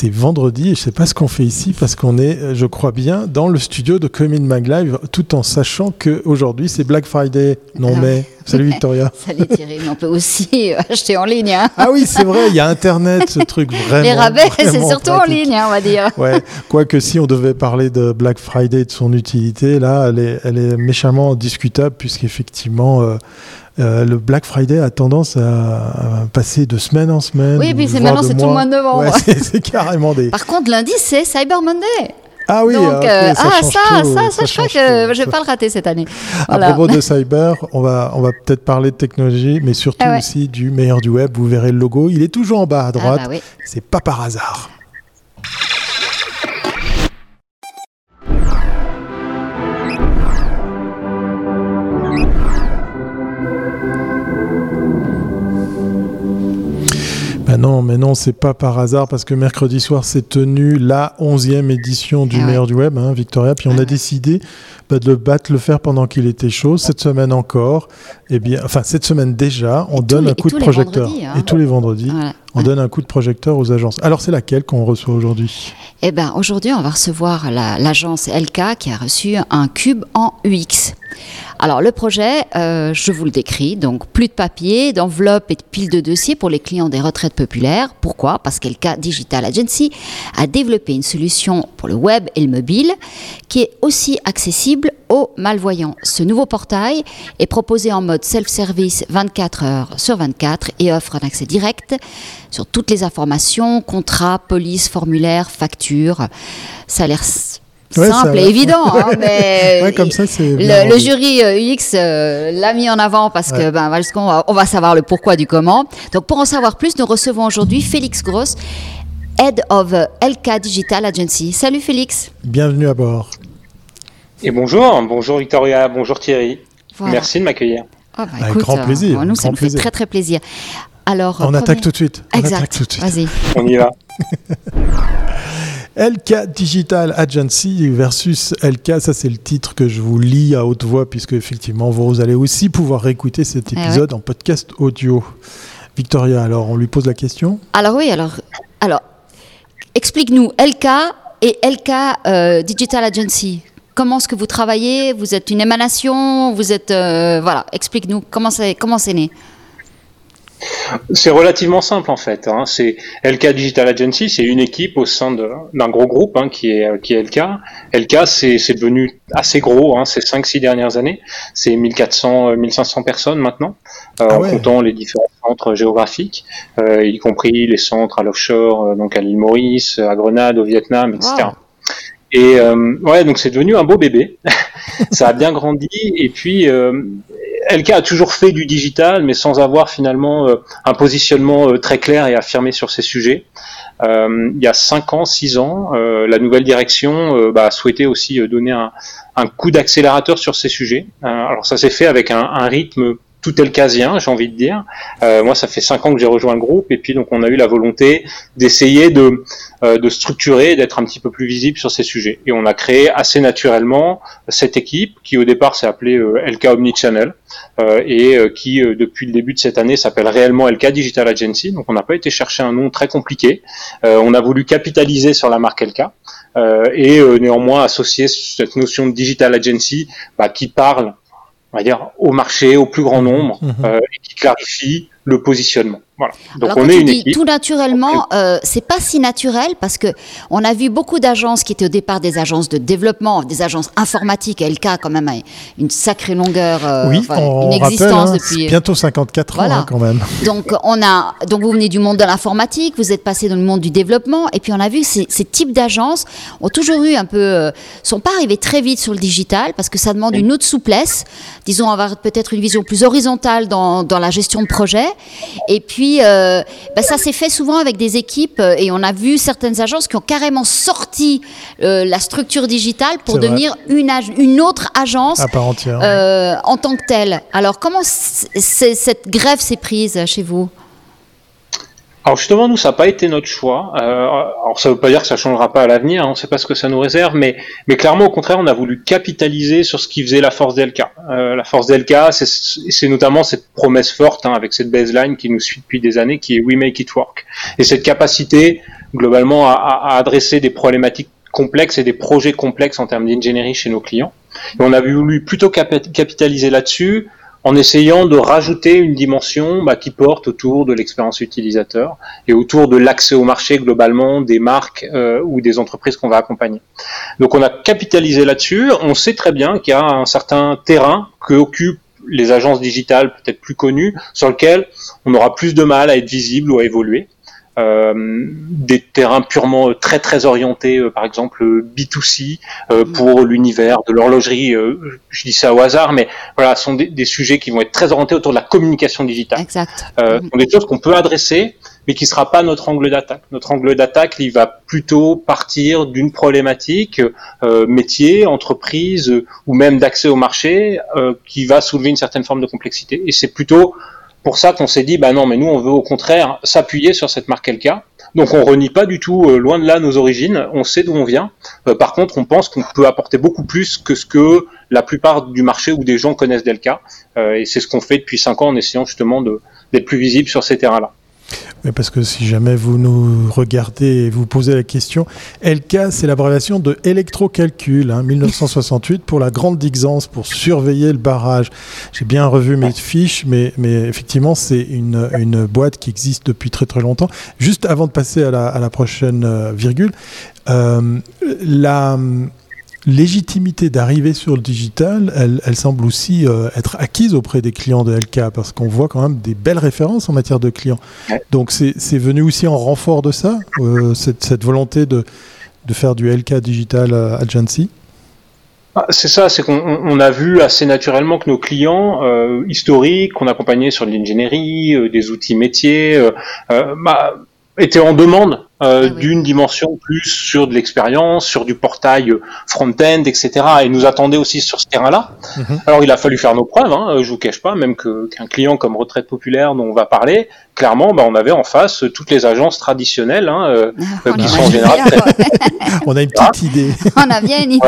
c'est vendredi et je sais pas ce qu'on fait ici parce qu'on est, euh, je crois bien, dans le studio de Comin Mag Live, tout en sachant que aujourd'hui c'est Black Friday. Non Ah mais, salut Victoria. Salut Thierry, mais on peut aussi euh, acheter en ligne. hein. Ah oui, c'est vrai, il y a Internet, ce truc vraiment. Les rabais, c'est surtout en ligne, hein, on va dire. Ouais, quoique si on devait parler de Black Friday et de son utilité, là, elle est, elle est méchamment discutable puisqu'effectivement, euh, euh, le Black Friday a tendance à, à passer de semaine en semaine. Oui, et puis c'est maintenant, c'est tout le mois de novembre. Ouais, c'est carrément des. Par contre, lundi, c'est Cyber Monday. Ah oui, Donc, euh, ça ah, ça, tout, ça, ça, je crois que je vais pas le rater cette année. À propos de cyber, on va, on va peut-être parler de technologie, mais surtout Ah ouais. aussi du meilleur du web. Vous verrez le logo, il est toujours en bas à Ah droite. bah oui. C'est pas par hasard. Non, mais non, c'est pas par hasard parce que mercredi soir s'est tenue la 11e édition du Ah ouais. meilleur du web, hein, Victoria. Puis on a décidé bah, de le battre, le faire pendant qu'il était chaud. Cette semaine encore, eh bien, enfin cette semaine déjà, on Et donne les- un coup de projecteur. vendredis, hein. Et tous les vendredis, Voilà. On donne un coup de projecteur aux agences. Alors c'est laquelle qu'on reçoit aujourd'hui? Eh ben, aujourd'hui, on va recevoir la- l'agence LK qui a reçu un cube en UX. Alors, le projet, euh, je vous le décris. Donc, plus de papier, d'enveloppes et de piles de dossiers pour les clients des retraites populaires. Pourquoi? Parce qu'LK Digital Agency a développé une solution pour le web et le mobile qui est aussi accessible aux malvoyants. Ce nouveau portail est proposé en mode self-service 24 heures sur 24 et offre un accès direct sur toutes les informations, contrats, police, formulaires, factures. Ça a l'air Ouais, simple et évident, hein, mais Ouais, comme ça, le, jury euh, UX euh, l'a mis en avant parce que ben, parce va- on va savoir le pourquoi du comment. Donc pour en savoir plus, nous recevons aujourd'hui Félix Gross, Head of LK Digital Agency. Salut Félix. Bienvenue à bord. Et bonjour, bonjour Victoria, bonjour Thierry. Voilà. Merci de m'accueillir. Ah, bah, Avec écoute, grand euh, plaisir, nous, ça nous fait très très plaisir. Alors, on attaque tout de suite. On attaque Exact. tout de suite. Vas-y. On y va. LK Digital Agency versus LK, ça c'est le titre que je vous lis à haute voix puisque effectivement vous allez aussi pouvoir réécouter cet Eh ouais. épisode en podcast audio. Victoria, alors on lui pose la question. Alors oui, alors, alors explique-nous LK et LK euh, Digital Agency. Comment est-ce que vous travaillez? Vous êtes une émanation? Vous êtes euh, voilà. Explique-nous comment c'est comment c'est né? C'est relativement simple en fait. hein. C'est LK Digital Agency, c'est une équipe au sein de- d'un gros groupe hein, qui est qui est LK. LK, c'est c'est devenu assez gros hein, ces 5-6 dernières années. C'est 1400, euh, 1500 personnes maintenant, euh, Ah en comptant les différents centres géographiques, euh, y compris les centres à l'offshore, euh, donc à l'île Maurice, à Grenade, au Vietnam, etc. Wow. Et euh, ouais, donc c'est devenu un beau bébé. ça a bien grandi. Et puis, euh, LK a toujours fait du digital, mais sans avoir finalement euh, un positionnement euh, très clair et affirmé sur ces sujets. Euh, il y a 5 ans, 6 ans, la nouvelle direction bah, a souhaité aussi donner un, coup d'accélérateur sur ces sujets. Alors ça s'est fait avec un rythme tout elkasien, j'ai envie de dire. Euh, moi, ça fait 5 ans que j'ai rejoint le groupe, et puis donc on a eu la volonté d'essayer de, euh, de structurer, d'être un petit peu plus visible sur ces sujets. Et on a créé assez naturellement cette équipe qui au départ s'est appelée euh, Omnichannel euh, et euh, qui euh, depuis le début de cette année s'appelle réellement LK Digital Agency. Donc on n'a pas été chercher un nom très compliqué. On a voulu capitaliser sur la marque LK et néanmoins associer cette notion de Digital Agency bah, qui parle, on va dire, au marché, au plus grand nombre Mhm. euh, et qui clarifie le positionnement. Voilà. Donc Alors on quand est tu une dis équipe. tout naturellement, euh, c'est pas si naturel parce que on a vu beaucoup d'agences qui étaient au départ des agences de développement, des agences informatiques. LK a quand même a une sacrée longueur, euh, oui, enfin, on une rappelle, existence hein, depuis. bientôt 54 Voilà. ans hein, quand même. Donc on a donc vous venez du monde de l'informatique, vous êtes passé dans le monde du développement et puis on a vu que ces, ces types d'agences ont toujours eu un peu euh, sont pas arrivés très vite sur le digital parce que ça demande une autre souplesse, disons avoir peut-être une vision plus horizontale dans, dans la gestion de projet et puis euh, ben, ça s'est fait souvent avec des équipes euh, et on a vu certaines agences qui ont carrément sorti euh, la structure digitale pour devenir une, autre agence À part entière. euh, en tant que telle. Alors, comment cette grève s'est prise chez vous? Alors justement, nous, ça n'a pas été notre choix. Euh, alors ça ne veut pas dire que ça changera pas à l'avenir, hein, on ne sait pas ce que ça nous réserve, mais, mais clairement, au contraire, on a voulu capitaliser sur ce qui faisait la force d'LK. Euh, la force d'LK, c'est- notamment cette promesse forte, hein, avec cette baseline qui nous suit depuis des années, qui est We Make It Work. Et cette capacité globalement à, adresser des problématiques complexes et des projets complexes en termes d'ingénierie chez nos clients. Et on a voulu plutôt capitaliser là-dessus en essayant de rajouter une dimension bah, qui porte autour de l'expérience utilisateur et autour de l'accès au marché globalement des marques euh, ou des entreprises qu'on va accompagner. Donc on a capitalisé là-dessus. On sait très bien qu'il y a un certain terrain que occupent les agences digitales peut-être plus connues sur lequel on aura plus de mal à être visible ou à évoluer. Euh, des terrains purement euh, très très orientés, euh, par exemple B2C mm. pour l'univers de l'horlogerie. je dis ça au hasard, mais voilà, ce sont des, sujets qui vont être très orientés autour de la communication digitale. Exact. Euh, sont des choses qu'on peut adresser, mais qui sera pas notre angle d'attaque. Notre angle d'attaque, il va plutôt partir d'une problématique métier, entreprise ou même d'accès au marché qui va soulever une certaine forme de complexité. Et c'est plutôt pour ça qu'on s'est dit, bah non, mais nous, on veut au contraire s'appuyer sur cette marque Elka. Donc on renie pas du tout, euh, loin de là, nos origines. On sait d'où on vient. Euh, par contre, on pense qu'on peut apporter beaucoup plus que ce que la plupart du marché ou des gens connaissent d'Elka. Euh, et c'est ce qu'on fait depuis cinq ans en essayant justement d'être plus visible sur ces terrains-là. Oui, parce que si jamais vous nous regardez et vous posez la question, LK, c'est l'abréviation de électrocalcul, hein, 1968, pour la Grande Dixence, pour surveiller le barrage. J'ai bien revu mes fiches, mais, mais effectivement, c'est une, une, boîte qui existe depuis très très longtemps. Juste avant de passer à la, à la prochaine euh, virgule, euh, la légitimité d'arriver sur le digital, elle, semble aussi euh, être acquise auprès des clients de LK parce qu'on voit quand même des belles références en matière de clients. Donc c'est venu aussi en renfort de ça, euh, cette, volonté de, de, faire du LK Digital Agency ah, c'est ça, c'est qu'on a vu assez naturellement que nos clients euh, historiques, qu'on accompagnait sur l'ingénierie, des outils métiers, bah, étaient en demande euh, ah d'une dimension plus sur de l'expérience, sur du portail front-end, etc. Et nous attendait aussi sur ce terrain-là. Mhm. Alors il a fallu faire nos preuves, hein, je vous cache pas, même qu'un client comme Retraite Populaire dont on va parler, clairement, bah, on avait en face toutes les agences traditionnelles hein, euh, ah, qui sont en général. on a une petite idée. on a bien une idée.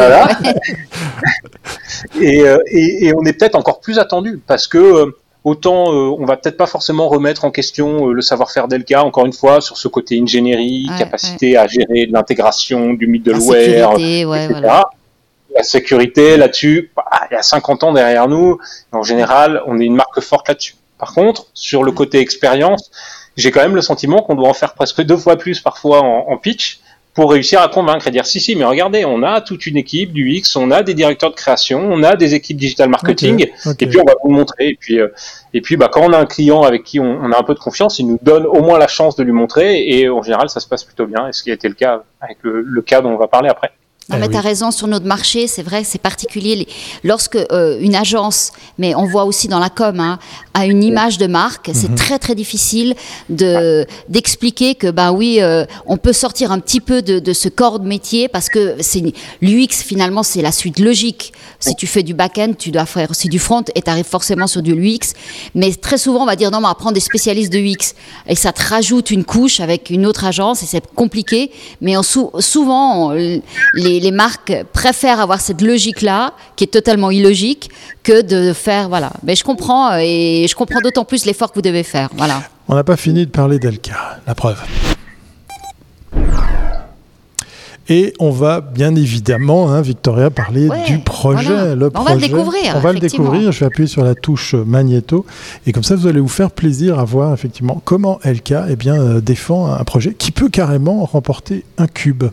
et, euh, et, et, on est peut-être encore plus attendu parce que euh, Autant euh, on va peut-être pas forcément remettre en question euh, le savoir-faire d'Elka, encore une fois, sur ce côté ingénierie, capacité à gérer l'intégration du middleware, etc. La sécurité là-dessus, bah, il y a 50 ans derrière nous, en général, on est une marque forte là-dessus. Par contre, sur le côté expérience, j'ai quand même le sentiment qu'on doit en faire presque deux fois plus parfois en, en pitch pour réussir à convaincre et dire si si mais regardez on a toute une équipe du X on a des directeurs de création on a des équipes digital marketing et puis on va vous le montrer et puis euh, et puis bah quand on a un client avec qui on, a un peu de confiance il nous donne au moins la chance de lui montrer et en général ça se passe plutôt bien et ce qui a été le cas avec le cas dont on va parler après non, mais eh tu as raison, sur notre marché, c'est vrai, c'est particulier. Lorsque euh, une agence, mais on voit aussi dans la com, hein, a une image de marque, c'est mhm. très très difficile de d'expliquer que, bah oui, euh, on peut sortir un petit peu de, de ce corps de métier parce que c'est l'UX, finalement, c'est la suite logique. Si tu fais du back-end, tu dois faire aussi du front et tu arrives forcément sur du UX. Mais très souvent, on va dire, non, on va prendre des spécialistes de UX. Et ça te rajoute une couche avec une autre agence et c'est compliqué. Mais en souvent, les les, marques préfèrent avoir cette logique-là, qui est totalement illogique, que de faire, voilà. Mais je comprends, euh, et je comprends d'autant plus l'effort que vous devez faire, voilà. On n'a pas fini de parler d'Elka, la preuve. Et on va bien évidemment, hein, Victoria, parler du projet. Le on va le découvrir. On va le découvrir. Je vais appuyer sur la touche magnéto. Et comme ça, vous allez vous faire plaisir à voir effectivement comment LK eh bien, euh, défend un projet qui peut carrément remporter un cube.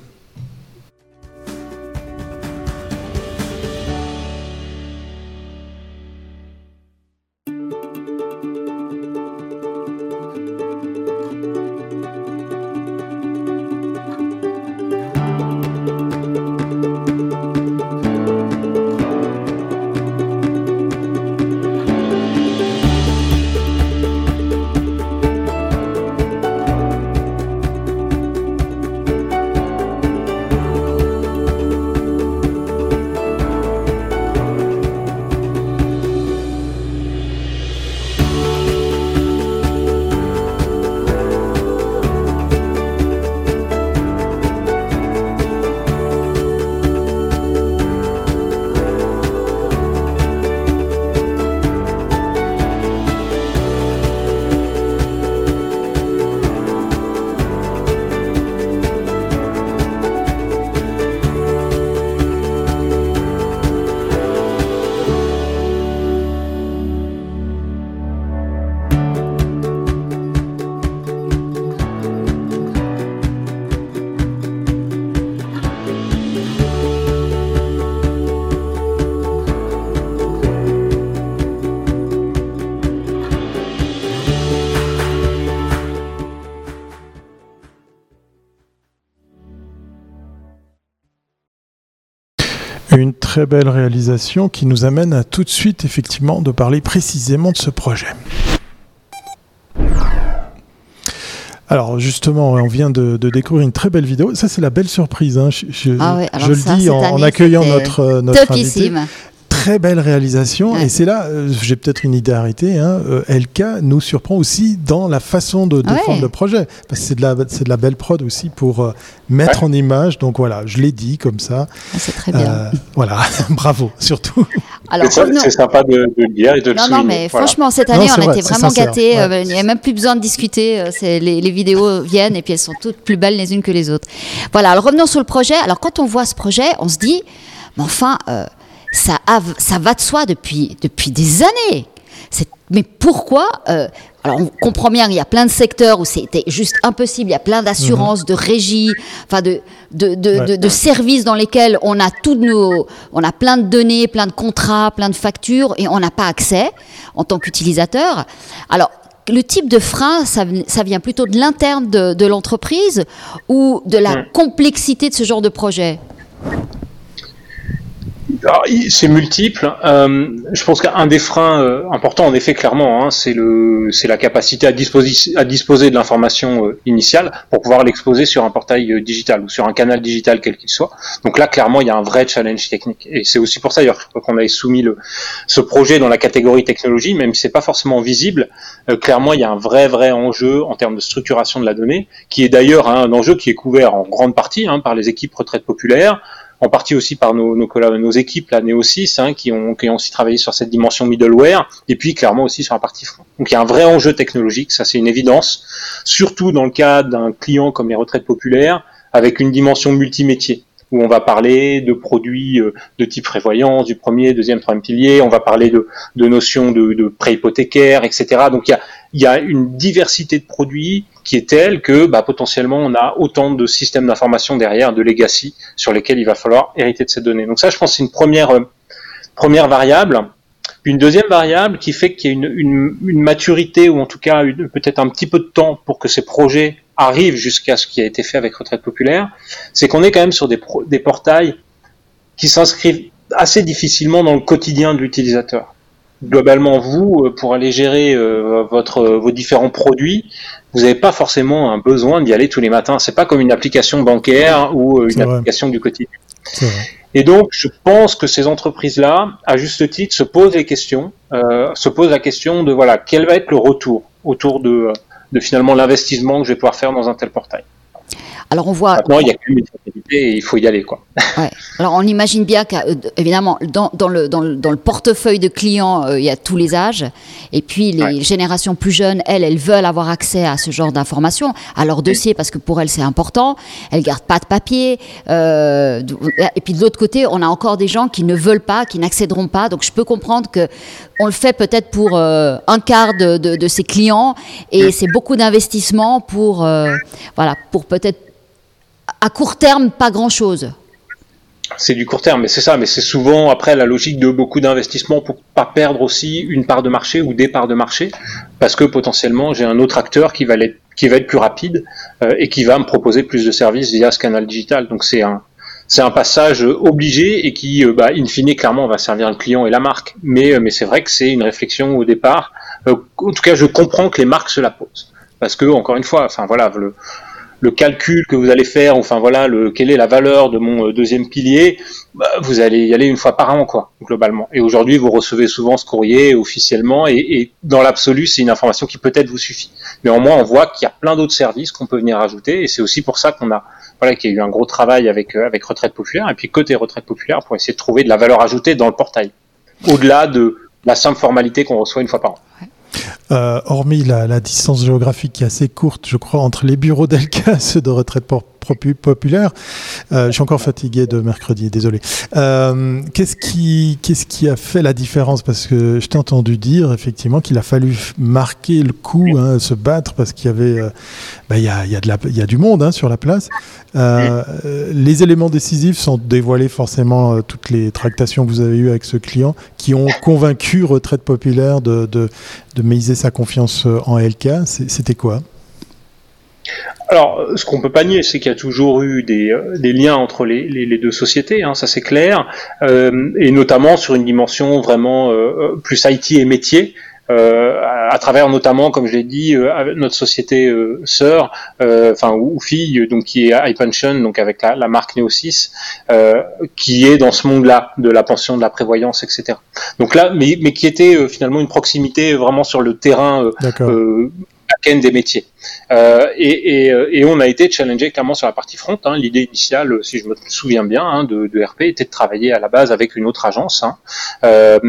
Une très belle réalisation qui nous amène à tout de suite effectivement de parler précisément de ce projet. Alors justement, on vient de, découvrir une très belle vidéo. Ça, c'est la belle surprise. Hein. Je, ah je le dis en, accueillant notre, notre invité très belle réalisation. Et c'est là, euh, j'ai peut-être une idée arrêtée, hein, euh, LK nous surprend aussi dans la façon de défendre le projet. Parce que c'est de, la, c'est de la belle prod aussi pour euh, mettre en image. Donc voilà, je l'ai dit comme ça. Ah, c'est très bien. voilà, bravo, surtout. Alors, c'est sympa de, le dire et de non, le Non, non, mais franchement, cette année, on a été vraiment gâtés. il n'y a même plus besoin de discuter. Les, les, vidéos viennent et puis elles sont toutes plus belles les unes que les autres. Voilà, alors revenons sur le projet. Alors, quand on voit ce projet, on se dit, mais enfin, ça, ça va de soi depuis, depuis des années. Mais pourquoi euh, alors on comprend bien qu'il y a plein de secteurs où c'était juste impossible, il y a plein d'assurances, mhm. de régies, enfin de, de, de, de, services dans lesquels on a toutes nos, on a plein de données, plein de contrats, plein de factures et on n'a pas accès en tant qu'utilisateur. Alors le type de frein, ça, ça vient plutôt de l'interne de, l'entreprise ou de la complexité de ce genre de projet? C'est multiple. Euh, je pense qu'un des freins euh, importants, en effet, clairement, hein, c'est le, c'est la capacité à disposer, à disposer de l'information euh, initiale pour pouvoir l'exposer sur un portail euh, digital ou sur un canal digital quel qu'il soit. Donc là, clairement, il y a un vrai challenge technique. Et c'est aussi pour ça d'ailleurs qu'on avait soumis le, ce projet dans la catégorie technologie, même si c'est pas forcément visible. clairement, il y a un vrai, vrai enjeu en termes de structuration de la donnée, qui est d'ailleurs hein, un enjeu qui est couvert en grande partie hein, par les équipes retraite populaires en partie aussi par nos, nos, nos équipes, la Neo6, hein, qui, ont, qui ont aussi travaillé sur cette dimension middleware, et puis clairement aussi sur la partie front. Donc il y a un vrai enjeu technologique, ça c'est une évidence, surtout dans le cas d'un client comme les retraites populaires, avec une dimension multimétier où on va parler de produits euh, de type prévoyance, du premier, deuxième, troisième pilier, on va parler de, de notions de, de prêt hypothécaire, etc. Donc il y a, il y a une diversité de produits qui est telle que bah, potentiellement on a autant de systèmes d'information derrière, de legacy, sur lesquels il va falloir hériter de ces données. Donc ça, je pense, c'est une première, euh, variable. Une deuxième variable qui fait qu'il y a une, maturité, ou en tout cas peut-être un petit peu de temps pour que ces projets arrivent jusqu'à ce qui a été fait avec Retraite Populaire, c'est qu'on est quand même sur des portails qui s'inscrivent assez difficilement dans le quotidien de l'utilisateur globalement vous euh, pour aller gérer euh, votre vos différents produits vous n'avez pas forcément un besoin d'y aller tous les matins. C'est pas comme une application bancaire ou euh, une application du quotidien. Et donc je pense que ces entreprises là à juste titre se posent les questions se posent la question de voilà quel va être le retour autour de de finalement l'investissement que je vais pouvoir faire dans un tel portail alors on voit. Maintenant, il y a une et il faut y aller, quoi. Ouais. Alors on imagine bien qu'évidemment, dans, dans, le, dans, le, dans, le, portefeuille de clients, euh, il y a tous les âges. Et puis les générations plus jeunes, elles, elles veulent avoir accès à ce genre d'informations, à leur dossier, parce que pour elles, c'est important. Elles gardent pas de papier. Euh, et puis de l'autre côté, on a encore des gens qui ne veulent pas, qui n'accéderont pas. Donc je peux comprendre que on le fait peut-être pour euh, un quart de, de, de, ses clients, et c'est beaucoup d'investissement pour, euh, voilà, pour peut-être à court terme, pas grand-chose. C'est du court terme, mais c'est ça, mais c'est souvent après la logique de beaucoup d'investissements pour pas perdre aussi une part de marché ou des parts de marché, parce que potentiellement j'ai un autre acteur qui va être, qui va être plus rapide euh, et qui va me proposer plus de services via ce canal digital. Donc c'est un, c'est un passage obligé et qui, euh, bah, in fine, clairement, va servir le client et la marque. Mais, euh, mais c'est vrai que c'est une réflexion au départ. en tout cas, je comprends que les marques se la posent, parce que encore une fois, enfin voilà, le, le calcul que vous allez faire, enfin voilà, le, quelle est la valeur de mon euh, deuxième pilier, bah, vous allez y aller une fois par an, quoi, globalement. Et aujourd'hui, vous recevez souvent ce courrier officiellement, et, et dans l'absolu, c'est une information qui peut-être vous suffit. Mais au moins, on voit qu'il y a plein d'autres services qu'on peut venir ajouter, et c'est aussi pour ça qu'on a, voilà, qu'il y a eu un gros travail avec euh, avec retraite populaire, et puis côté retraite populaire, pour essayer de trouver de la valeur ajoutée dans le portail, au-delà de la simple formalité qu'on reçoit une fois par an. Euh, hormis la, distance géographique qui est assez courte, je crois, entre les bureaux d'Elka et ceux de retraite populaire. Euh, je suis encore fatigué de mercredi, désolé. Euh, qu'est-ce qui, qu'est-ce qui a fait la différence? Parce que je t'ai entendu dire effectivement qu'il a fallu marquer le coup, hein, se battre parce qu'il y avait, bah, il y, a, y, a de la, y a du monde hein, sur la place. les éléments décisifs sont dévoilés forcément toutes les tractations que vous avez eues avec ce client qui ont convaincu Retraite Populaire de, de, de miser sa confiance en LK. C'était quoi? Alors, ce qu'on peut pas nier, c'est qu'il y a toujours eu des, des liens entre les, les, deux sociétés, hein, ça c'est clair, euh, et notamment sur une dimension vraiment plus IT et métier. Euh, à, travers notamment, comme je l'ai dit, euh, notre société euh, sœur, enfin ou, fille, donc qui est iPension, donc avec la, la marque Neosis, qui est dans ce monde-là de la pension, de la prévoyance, etc. Donc là, mais, mais qui était finalement une proximité vraiment sur le terrain des métiers. Euh, et, et, on a été challengé clairement sur la partie front. Hein. L'idée initiale, si je me souviens bien, hein, de, de, RP était de travailler à la base avec une autre agence. Hein. Euh,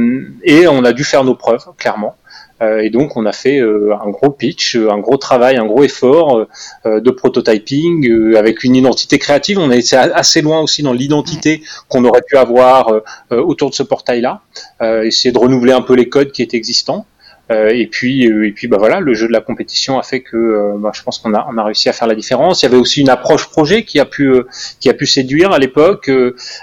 et on a dû faire nos preuves, clairement. Euh, et donc on a fait euh, un gros pitch, un gros travail, un gros effort de prototyping avec une identité créative. On a été assez loin aussi dans l'identité qu'on aurait pu avoir autour de ce portail-là, essayer de renouveler un peu les codes qui étaient existants. Euh, et puis, euh, et puis, bah voilà, le jeu de la compétition a fait que, euh, bah, je pense qu'on a, on a réussi à faire la différence. Il y avait aussi une approche projet qui a pu, qui a pu séduire à l'époque,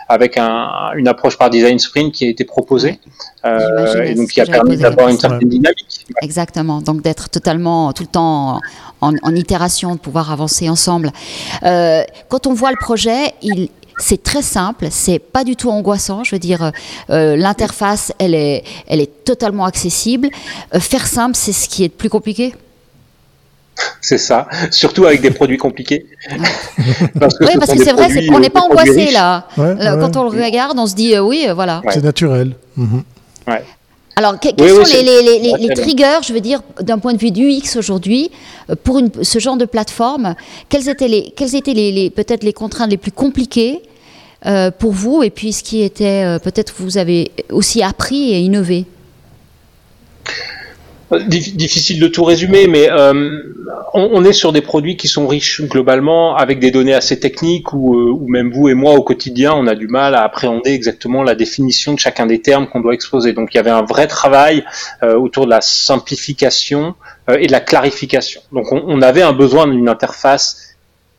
avec un, une approche par design sprint qui a été proposée, et donc qui a permis d'avoir une certaine dynamique. Exactement. Donc d'être totalement tout le temps en, en, itération, de pouvoir avancer ensemble. quand on voit le projet, il c'est très simple, c'est pas du tout angoissant. Je veux dire, euh, l'interface, elle est, elle est totalement accessible. Euh, faire simple, c'est ce qui est le plus compliqué. C'est ça, surtout avec des produits compliqués. oui, parce que c'est vrai, on n'est pas angoissé là. Quand on le regarde, on se dit euh, oui, voilà. C'est naturel. Mhm. Alors, quels sont les, triggers, je veux dire, d'un point de vue du UX aujourd'hui, euh, pour ce genre de plateforme Quelles étaient, les, quelles étaient les, peut-être les contraintes les plus compliquées euh, pour vous Et puis, ce qui était, euh, peut-être, vous avez aussi appris et innové? Difficile de tout résumer, mais euh, on, est sur des produits qui sont riches globalement, avec des données assez techniques, où, euh, même vous et moi au quotidien, on a du mal à appréhender exactement la définition de chacun des termes qu'on doit exposer. Donc il y avait un vrai travail euh, autour de la simplification et de la clarification. Donc on, on avait un besoin d'une interface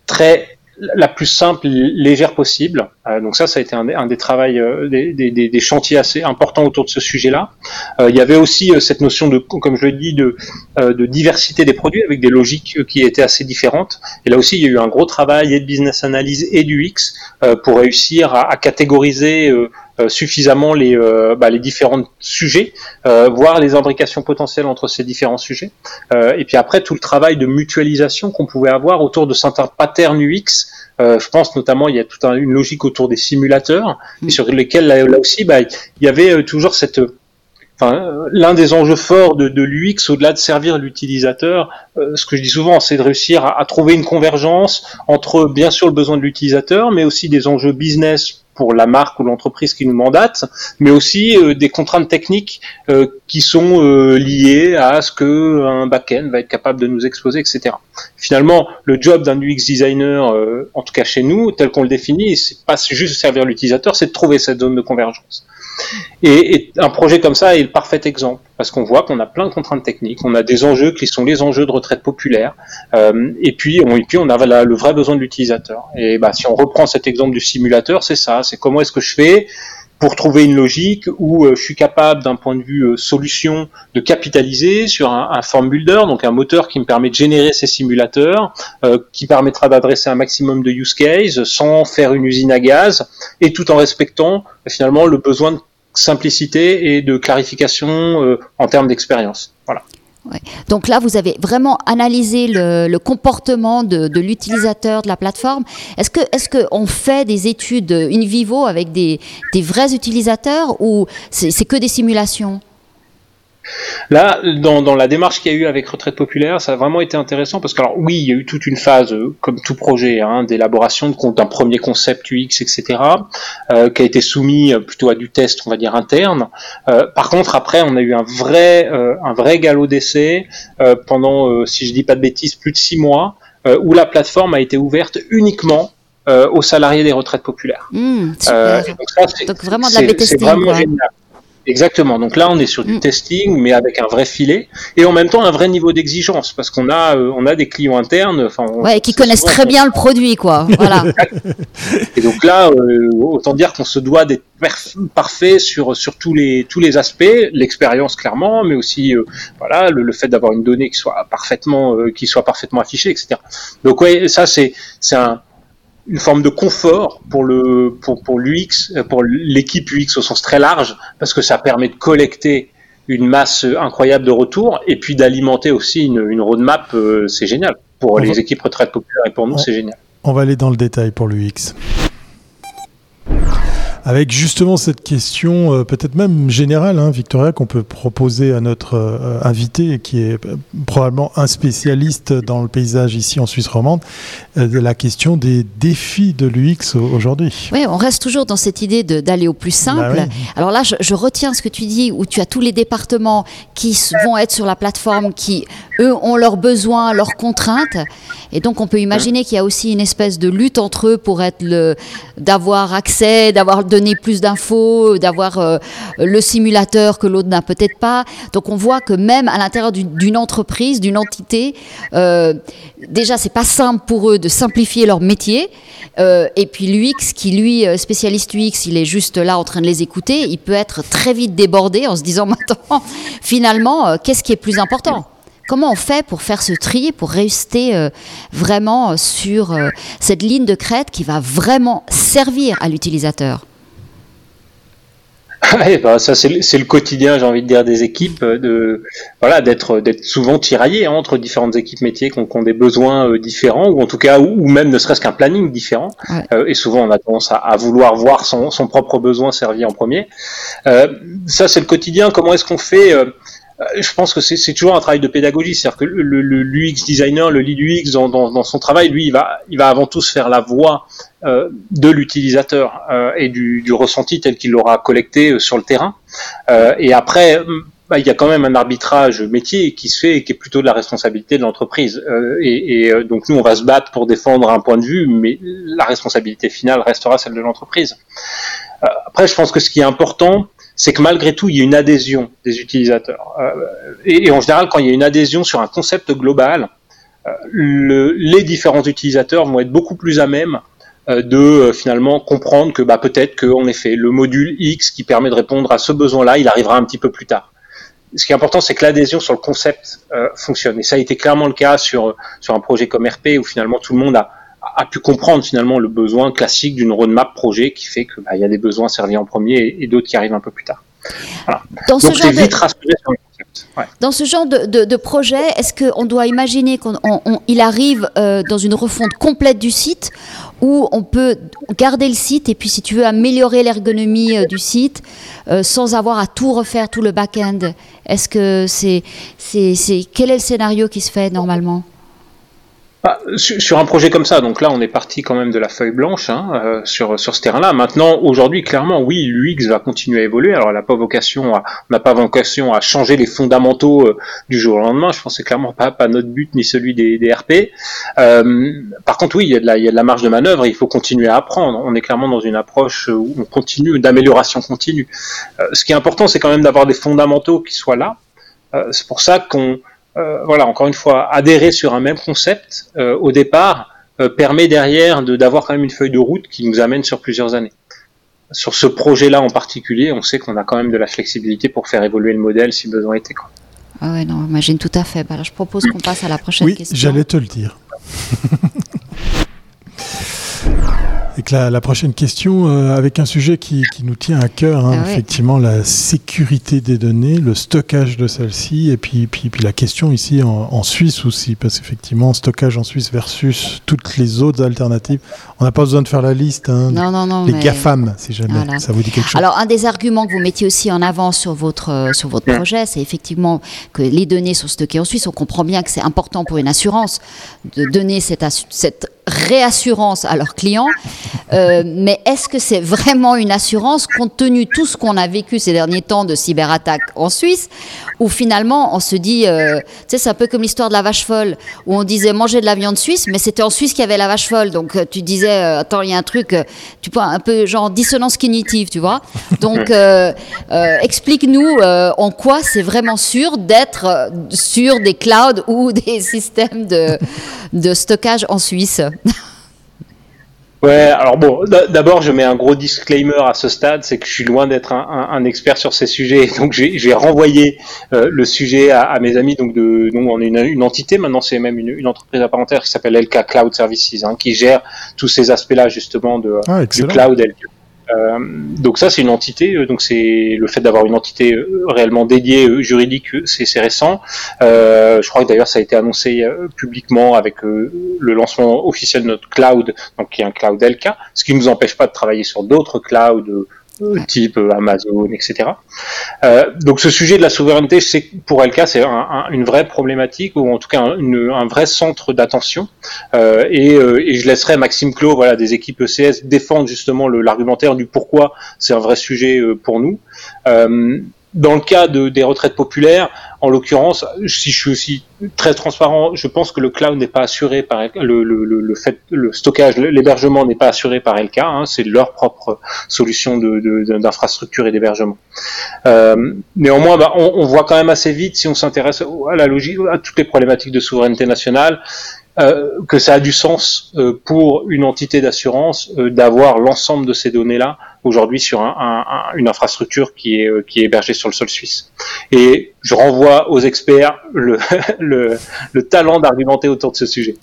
très la plus simple, légère possible. Euh, donc ça, ça a été un, des travails, euh, des, des, des, chantiers assez importants autour de ce sujet-là. Euh, il y avait aussi cette notion de, comme je l'ai dit, de, de diversité des produits avec des logiques qui étaient assez différentes. Et là aussi, il y a eu un gros travail et de business analyse et du X pour réussir à, à catégoriser suffisamment les, bah, les différents sujets, voir les imbrications potentielles entre ces différents sujets. et puis après, tout le travail de mutualisation qu'on pouvait avoir autour de certains patterns UX euh, je pense notamment il y a toute une logique autour des simulateurs mm. sur lesquels là, aussi bah, il y avait euh, toujours cette Enfin, l'un des enjeux forts de, de l'UX, au-delà de servir l'utilisateur, euh, ce que je dis souvent, c'est de réussir à, trouver une convergence entre, bien sûr, le besoin de l'utilisateur, mais aussi des enjeux business pour la marque ou l'entreprise qui nous mandate, mais aussi euh, des contraintes techniques euh, qui sont euh, liées à ce que un back-end va être capable de nous exposer, etc. Finalement, le job d'un UX designer, en tout cas chez nous, tel qu'on le définit, c'est pas juste servir l'utilisateur, c'est de trouver cette zone de convergence. Et, un projet comme ça est le parfait exemple, parce qu'on voit qu'on a plein de contraintes techniques, on a des enjeux qui sont les enjeux de retraite populaire, euh, et, puis on, a le vrai besoin de l'utilisateur. Et bah, si on reprend cet exemple du simulateur, c'est ça, c'est comment est-ce que je fais pour trouver une logique où euh, je suis capable, d'un point de vue euh, solution, de capitaliser sur un, form builder, donc un moteur qui me permet de générer ces simulateurs, qui permettra d'adresser un maximum de use cases sans faire une usine à gaz, et tout en respectant finalement le besoin de simplicité et de clarification euh, en termes d'expérience. Voilà. Donc là, vous avez vraiment analysé le, comportement de, l'utilisateur de la plateforme. Est-ce que est-ce qu'on fait des études in vivo avec des, des vrais utilisateurs ou c'est que des simulations? Là, dans, la démarche qu'il y a eu avec Retraite Populaire, ça a vraiment été intéressant parce que, alors oui, il y a eu toute une phase, euh, comme tout projet, hein, d'élaboration d'un premier concept UX, etc., euh, qui a été soumis euh, plutôt à du test, on va dire, interne. par contre, après, on a eu un vrai, un vrai galop d'essai pendant, si je dis pas de bêtises, plus de six mois, où la plateforme a été ouverte uniquement aux salariés des retraites populaires. Mmh, super. donc, vraiment de la bêtise. Exactement. Donc là, on est sur du mm. testing, mais avec un vrai filet et en même temps un vrai niveau d'exigence parce qu'on a, euh, on a des clients internes. Enfin, ouais, qui connaissent très bien le produit, quoi. Voilà. et donc là, euh, autant dire qu'on se doit d'être parfait sur sur tous les tous les aspects, l'expérience clairement, mais aussi euh, voilà le, fait d'avoir une donnée qui soit parfaitement qui soit parfaitement affichée, etc. Donc ouais, ça c'est c'est un une forme de confort pour le pour, pour l'UX, euh, pour l'équipe UX au sens très large, parce que ça permet de collecter une masse incroyable de retours et puis d'alimenter aussi une, une roadmap, euh, c'est génial. Pour les équipes retraite populaires et pour nous, c'est génial. On va aller dans le détail pour l'UX avec justement cette question, euh, peut-être même générale, hein, Victoria, qu'on peut proposer à notre euh, invité, qui est euh, probablement un spécialiste dans le paysage ici en Suisse romande, de la question des défis de l'UX aujourd'hui. Oui, on reste toujours dans cette idée d'aller au plus bah simple. Alors là, je, je, retiens ce que tu dis, où tu as tous les départements qui vont être sur la plateforme, qui, eux, ont leurs besoins, leurs contraintes. Et donc, on peut imaginer qu'il y a aussi une espèce de lutte entre eux pour être le, d'avoir accès, d'avoir donner plus d'infos, d'avoir euh, le simulateur que l'autre n'a peut-être pas. Donc on voit que même à l'intérieur d'une entreprise, d'une entité, euh, déjà c'est pas simple pour eux de simplifier leur métier. Euh, et puis l'UX, qui lui, spécialiste UX, il est juste là en train de les écouter, il peut être très vite débordé en se disant maintenant, finalement, qu'est-ce qui est plus important? Comment on fait pour faire ce tri, pour rester vraiment sur cette ligne de crête qui va vraiment servir à l'utilisateur? bah, ça c'est le quotidien, j'ai envie de dire, des équipes, euh, de voilà, d'être d'être souvent tiraillé entre différentes équipes métiers qui ont, des besoins euh, différents, ou en tout cas, ou, même ne serait-ce qu'un planning différent. Euh, et souvent, on a tendance à, vouloir voir son, son, propre besoin servi en premier. ça, c'est le quotidien. Comment est-ce qu'on fait je pense que c'est toujours un travail de pédagogie, c'est-à-dire que le, l'UX designer, le lead UX dans, dans, dans, son travail, lui, il va, il va avant tout se faire la voix euh, de l'utilisateur euh, et du, ressenti tel qu'il l'aura collecté euh, sur le terrain. et après, bah, il y a quand même un arbitrage métier qui se fait et qui est plutôt de la responsabilité de l'entreprise. et, donc nous, on va se battre pour défendre un point de vue, mais la responsabilité finale restera celle de l'entreprise. après, je pense que ce qui est important, c'est que malgré tout, il y a une adhésion des utilisateurs. et, en général, quand il y a une adhésion sur un concept global, le, les différents utilisateurs vont être beaucoup plus à même de euh, finalement comprendre que bah, peut-être qu'en effet le module X qui permet de répondre à ce besoin-là, il arrivera un petit peu plus tard. Ce qui est important, c'est que l'adhésion sur le concept euh, fonctionne. Et ça a été clairement le cas sur, sur un projet comme RP où finalement tout le monde a, a pu comprendre finalement le besoin classique d'une roadmap projet qui fait qu'il bah, y a des besoins servis en premier et, d'autres qui arrivent un peu plus tard. Voilà. Dans Donc c'est vite rassuré sur le concept. Dans ce genre de, de, de projet, est-ce qu'on doit imaginer qu'il arrive euh, dans une refonte complète du site où on peut garder le site et puis si tu veux améliorer l'ergonomie euh, du site euh, sans avoir à tout refaire, tout le back-end. Est-ce que c'est, c'est, c'est, quel est le scénario qui se fait normalement? Bah, sur un projet comme ça, donc là on est parti quand même de la feuille blanche hein, euh, sur, sur ce terrain-là. Maintenant, aujourd'hui, clairement, oui, l'UX va continuer à évoluer. Alors, elle n'a pas vocation à, on n'a pas vocation à changer les fondamentaux euh, du jour au lendemain. Je pense que clairement pas, pas notre but ni celui des, des RP. Euh, par contre, oui, il y, a de la, il y a de la marge de manœuvre. Il faut continuer à apprendre. On est clairement dans une approche où on continue d'amélioration continue. ce qui est important, c'est quand même d'avoir des fondamentaux qui soient là. c'est pour ça qu'on euh, voilà, encore une fois, adhérer sur un même concept euh, au départ euh, permet derrière d'avoir quand même une feuille de route qui nous amène sur plusieurs années. Sur ce projet-là en particulier, on sait qu'on a quand même de la flexibilité pour faire évoluer le modèle si besoin était. Quoi. Ah ouais, non, imagine tout à fait. Bah, alors, je propose qu'on passe à la prochaine oui, question. J'allais te le dire. La, prochaine question, euh, avec un sujet qui, nous tient à cœur, hein, ah effectivement, la sécurité des données, le stockage de celles-ci, et puis, puis, puis la question ici en, Suisse aussi, parce qu'effectivement, stockage en Suisse versus toutes les autres alternatives, on n'a pas besoin de faire la liste. Hein, non, non, non. Les GAFAM, si jamais ça vous dit quelque chose. Alors, un des arguments que vous mettiez aussi en avant sur votre, euh, sur votre projet, c'est effectivement que les données sont stockées en Suisse. On comprend bien que c'est important pour une assurance de donner cette, cette réassurance à leurs clients. Euh, mais est-ce que c'est vraiment une assurance compte tenu tout ce qu'on a vécu ces derniers temps de cyberattaques en Suisse où finalement on se dit, euh, tu sais, c'est un peu comme l'histoire de la vache folle, où on disait manger de la viande suisse, mais c'était en Suisse qu'il y avait la vache folle. Donc euh, tu disais, euh, attends, il y a un truc, tu peux un peu genre dissonance cognitive, tu vois. Donc explique-nous en quoi c'est vraiment sûr d'être sur des clouds ou des systèmes de, de stockage en Suisse. Ouais, alors bon, d'abord je mets un gros disclaimer à ce stade, c'est que je suis loin d'être un, expert sur ces sujets, donc j'ai renvoyé euh, le sujet à, mes amis. Donc, de, donc on est une, entité maintenant, c'est même une, entreprise à part entière qui s'appelle LK Cloud Services, hein, qui gère tous ces aspects-là justement de, ah, du cloud LK. Euh, donc ça, c'est une entité. Euh, donc c'est le fait d'avoir une entité euh, réellement dédiée juridique, c'est récent. je crois que d'ailleurs ça a été annoncé publiquement avec le lancement officiel de notre cloud, donc qui est un cloud LK, ce qui ne nous empêche pas de travailler sur d'autres clouds type euh, Amazon, etc. Euh, donc ce sujet de la souveraineté, c'est pour LK, c'est une vraie problématique ou en tout cas un, vrai centre d'attention. Euh, et, je laisserai Maxime Clos, voilà, des équipes ECS défendre justement l'argumentaire du pourquoi c'est un vrai sujet pour nous. Dans le cas de, des retraites populaires, en l'occurrence, si je suis aussi très transparent, je pense que le cloud n'est pas assuré par le, le, le, fait, le stockage, l'hébergement n'est pas assuré par LK. Hein, c'est leur propre solution d'infrastructure de, et d'hébergement. Euh, néanmoins, bah, on, on, voit quand même assez vite, si on s'intéresse à la logique, à toutes les problématiques de souveraineté nationale, euh, que ça a du sens euh, pour une entité d'assurance euh, d'avoir l'ensemble de ces données-là aujourd'hui sur un, un, une infrastructure qui est, qui est hébergée sur le sol suisse. Et je renvoie aux experts le, le, le talent d'argumenter autour de ce sujet.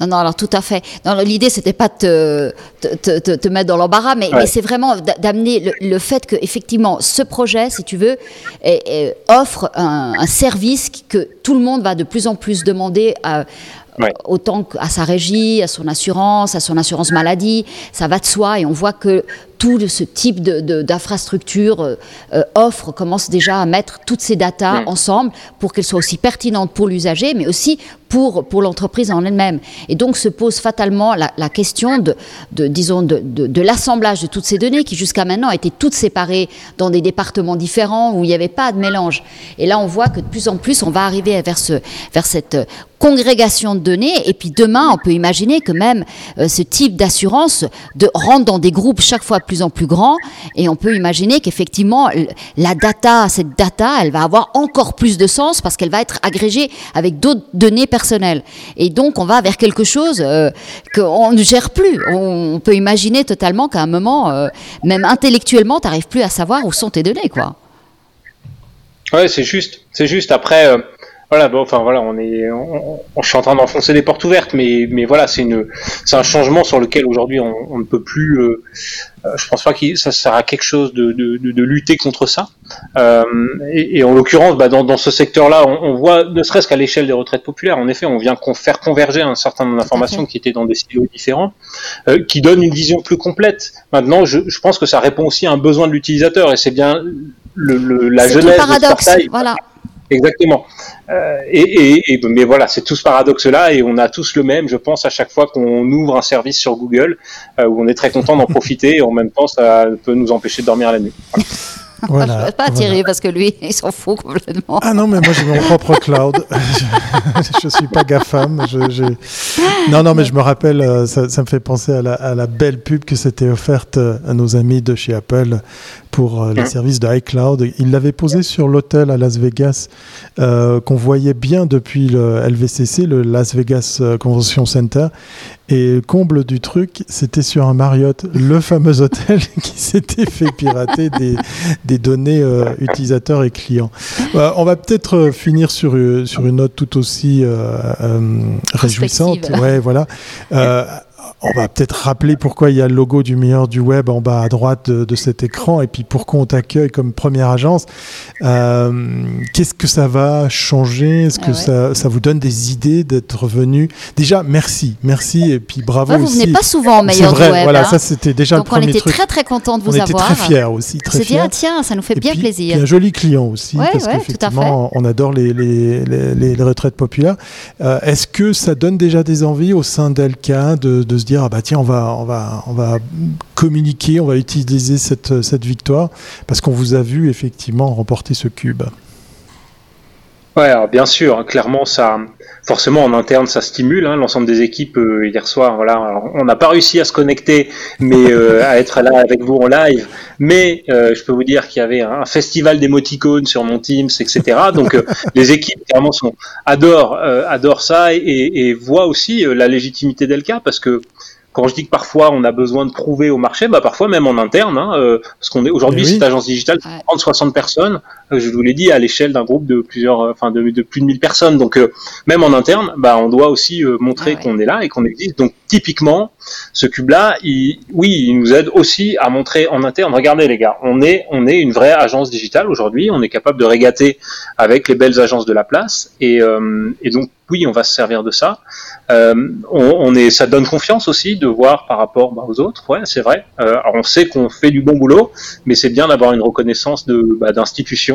Non, non, alors tout à fait. L'idée, c'était pas de te, te, te, mettre dans l'embarras, mais, mais c'est vraiment d'amener le, fait que, effectivement, ce projet, si tu veux, offre un, un, service que tout le monde va de plus en plus demander à, autant à sa régie, à son assurance, à son assurance maladie, ça va de soi et on voit que tout ce type d'infrastructure de, euh, euh, offre commence déjà à mettre toutes ces datas ensemble pour qu'elles soient aussi pertinentes pour l'usager, mais aussi pour, pour l'entreprise en elle-même. Et donc se pose fatalement la, question de, de disons, de, de l'assemblage de toutes ces données qui jusqu'à maintenant étaient toutes séparées dans des départements différents où il n'y avait pas de mélange. Et là, on voit que de plus en plus, on va arriver vers, ce, vers cette congrégation de données. Et puis demain, on peut imaginer que même euh, ce type d'assurance de, rentre dans des groupes chaque fois plus en plus grands. Et on peut imaginer qu'effectivement, la data, cette data, elle va avoir encore plus de sens parce qu'elle va être agrégée avec d'autres données personnelles. Et donc, on va vers quelque chose euh, qu'on ne gère plus. On, peut imaginer totalement qu'à un moment, euh, même intellectuellement, tu n'arrives plus à savoir où sont tes données, quoi. C'est juste. C'est juste. Après, voilà, bon, enfin voilà, on est, on, je suis en train d'enfoncer des portes ouvertes, mais mais voilà, c'est une, c'est un changement sur lequel aujourd'hui on, on, ne peut plus. Euh, euh je pense pas que ça sert à quelque chose de, de, de, lutter contre ça. Euh, et, et, en l'occurrence, bah, dans, dans ce secteur-là, on, on, voit, ne serait-ce qu'à l'échelle des retraites populaires, en effet, on vient faire converger un certain nombre d'informations qui étaient dans des silos différents, euh, qui donnent une vision plus complète. Maintenant, je, je pense que ça répond aussi à un besoin de l'utilisateur, et c'est bien le, le, la jeunesse paradoxe, de Voilà. Exactement. Euh, et, et, mais voilà, c'est tout ce paradoxe-là et on a tous le même, je pense, à chaque fois qu'on ouvre un service sur Google, euh, où on est très content d'en profiter et en même temps, ça peut nous empêcher de dormir la nuit. Voilà, je ne pas attirer parce que lui, il s'en fout complètement. Ah non, mais moi j'ai mon propre cloud. je ne suis pas GAFAM. Je, non, non, mais je me rappelle, euh, ça, ça me fait penser à la, à la, belle pub que s'était offerte à nos amis de chez Apple pour euh, les services de iCloud. Ils l'avaient posé sur l'hôtel à Las Vegas, euh, qu'on voyait bien depuis le LVCC, le Las Vegas Convention Center. Et comble du truc, c'était sur un Marriott, le fameux hôtel qui s'était fait pirater des, des données euh, utilisateurs et clients. Euh, on va peut-être euh, finir sur, sur une note tout aussi réjouissante. Ouais, voilà on va peut-être rappeler pourquoi il y a le logo du meilleur du web en bas à droite de, cet écran et puis pourquoi on t'accueille comme première agence. Euh, qu'est-ce que ça va changer? Est-ce que ah ça, vous donne des idées d'être venu? Déjà, merci, merci et puis bravo vous aussi. Vous venez pas souvent au meilleur du web. Voilà, hein. ça c'était déjà le premier truc. on était très très content de vous avoir. On était très fiers aussi, très fiers. tiens, ça nous fait bien plaisir. un joli client aussi parce qu'effectivement on adore les, les, les, retraites populaires. Euh, est-ce que ça donne déjà des envies au sein d'Elka de de se dire ah bah tiens on va on va on va communiquer, on va utiliser cette cette victoire parce qu'on vous a vu effectivement remporter ce cube. Ouais, alors bien sûr, hein, clairement ça, forcément en interne ça stimule hein, l'ensemble des équipes euh, hier soir. Voilà, on n'a pas réussi à se connecter, mais euh, à être là avec vous en live. Mais euh, je peux vous dire qu'il y avait un festival d'émoticônes sur mon Teams, etc. Donc les équipes clairement sont adorent adorent ça et, et voient aussi la légitimité d'Elka parce que quand je dis que parfois on a besoin de prouver au marché, bah parfois même en interne, hein, euh, parce qu'on est aujourd'hui cette agence digitale, 30 60 personnes, je vous l'ai dit, à l'échelle d'un groupe de plusieurs, euh, enfin de, de, plus de 1000 personnes. Donc même en interne, bah on doit aussi montrer qu'on est là et qu'on existe. Donc typiquement, ce cube-là, il, oui, il nous aide aussi à montrer en interne. Regardez les gars, on est on est une vraie agence digitale aujourd'hui. On est capable de régater avec les belles agences de la place et, et donc oui, on va se servir de ça. Euh, on, est, ça donne confiance aussi de voir par rapport bah, aux autres. Ouais, c'est vrai. Euh, on sait qu'on fait du bon boulot, mais c'est bien d'avoir une reconnaissance de bah,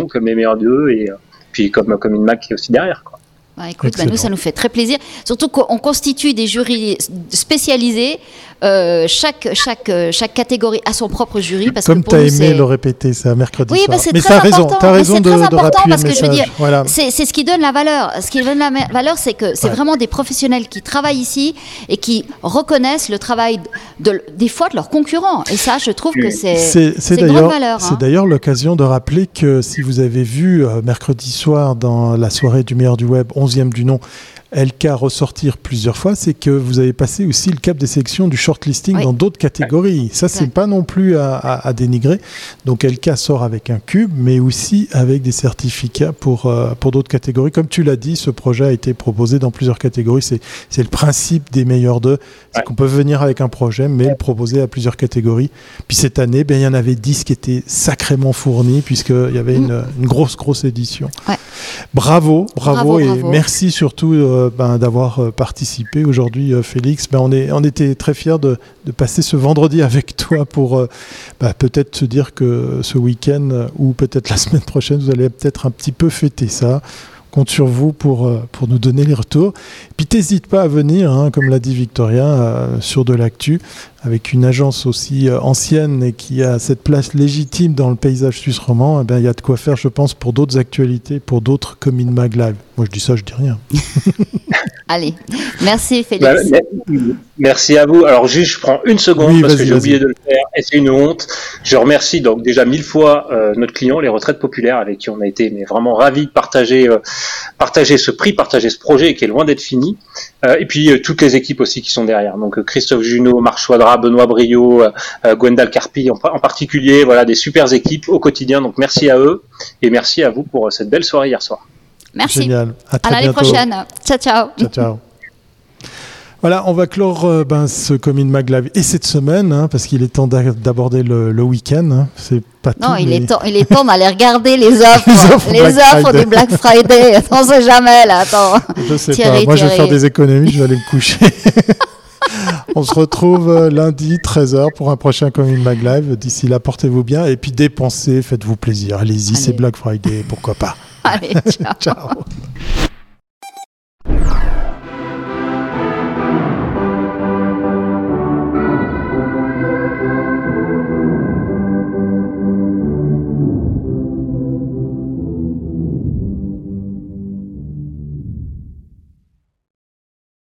comme les meilleurs d'eux et euh, puis comme comme Mac qui est aussi derrière. Quoi. Bah, écoute, bah, nous, ça nous fait très plaisir. Surtout qu'on constitue des jurys spécialisés. Euh, chaque, chaque, chaque catégorie a son propre jury. Parce Comme tu as aimé le répéter, ça, mercredi oui, soir. Bah, mais tu as raison, as raison de, de rappuyer parce que je veux dire, voilà. c'est ce qui donne la valeur. Ce qui donne la valeur, c'est que c'est vraiment des professionnels qui travaillent ici et qui reconnaissent le travail de, des fois de leurs concurrents. Et ça, je trouve que c'est grande valeur. C'est hein. d'ailleurs l'occasion de rappeler que si vous avez vu euh, mercredi soir dans la soirée du meilleur du web, 11e du nom, LK ressortir plusieurs fois, c'est que vous avez passé aussi le cap des sélections du shortlisting dans d'autres catégories. Ça, c'est pas non plus à, dénigrer. Donc LK sort avec un cube, mais aussi avec des certificats pour, euh, pour d'autres catégories. Comme tu l'as dit, ce projet a été proposé dans plusieurs catégories. C'est, c'est le principe des meilleurs deux. C'est qu'on peut venir avec un projet, mais le proposer à plusieurs catégories. Puis cette année, ben, il y en avait 10 qui étaient sacrément fournis, puisqu'il y avait une, mm. une, grosse, grosse édition. Bravo, bravo, et merci surtout. Euh, ben, d'avoir euh, participé aujourd'hui, euh, Félix. Ben, on, est, on était très fiers de, passer ce vendredi avec toi pour euh, ben, peut-être se dire que ce week-end ou peut-être la semaine prochaine, vous allez peut-être un petit peu fêter ça compte sur vous pour, pour nous donner les retours. Puis n'hésite pas à venir, hein, comme l'a dit Victoria, sur de l'actu, avec une agence aussi ancienne et qui a cette place légitime dans le paysage suisse roman. Eh il y a de quoi faire, je pense, pour d'autres actualités, pour d'autres comme Mag Live. Moi, je dis ça, je dis rien. Allez, merci Félix. Bah, merci à vous. Alors juste, je prends une seconde parce que j'ai oublié de le faire et c'est une honte. Je remercie donc déjà mille fois euh, notre client, les retraites populaires, avec qui on a été mais vraiment ravis de partager, euh, partager ce prix, partager ce projet qui est loin d'être fini. Euh, et puis toutes les équipes aussi qui sont derrière. Donc Christophe Junot, Marc Benoît Brio, Gwendal Carpi en, en, particulier. Voilà des super équipes au quotidien. Donc merci à eux et merci à vous pour cette belle soirée hier soir. Merci. Génial. À, l'année prochaine. Ciao, ciao. Ciao, ciao. Voilà, on va clore euh, ben, ce Comin Mag et cette semaine, hein, parce qu'il est temps d'aborder le, week-end. Hein. C'est pas non, tout, il, est temps, il est temps d'aller regarder les offres, les offres, du Black Friday. On sait jamais, là. Attends. Je sais pas. Moi, je vais faire des économies, je vais aller me coucher. on se retrouve euh, lundi 13h pour un prochain Comin Mag Live. D'ici là, portez-vous bien et puis dépensez, faites-vous plaisir. Allez-y, c'est Black Friday, pourquoi pas. Allez, ciao. ciao.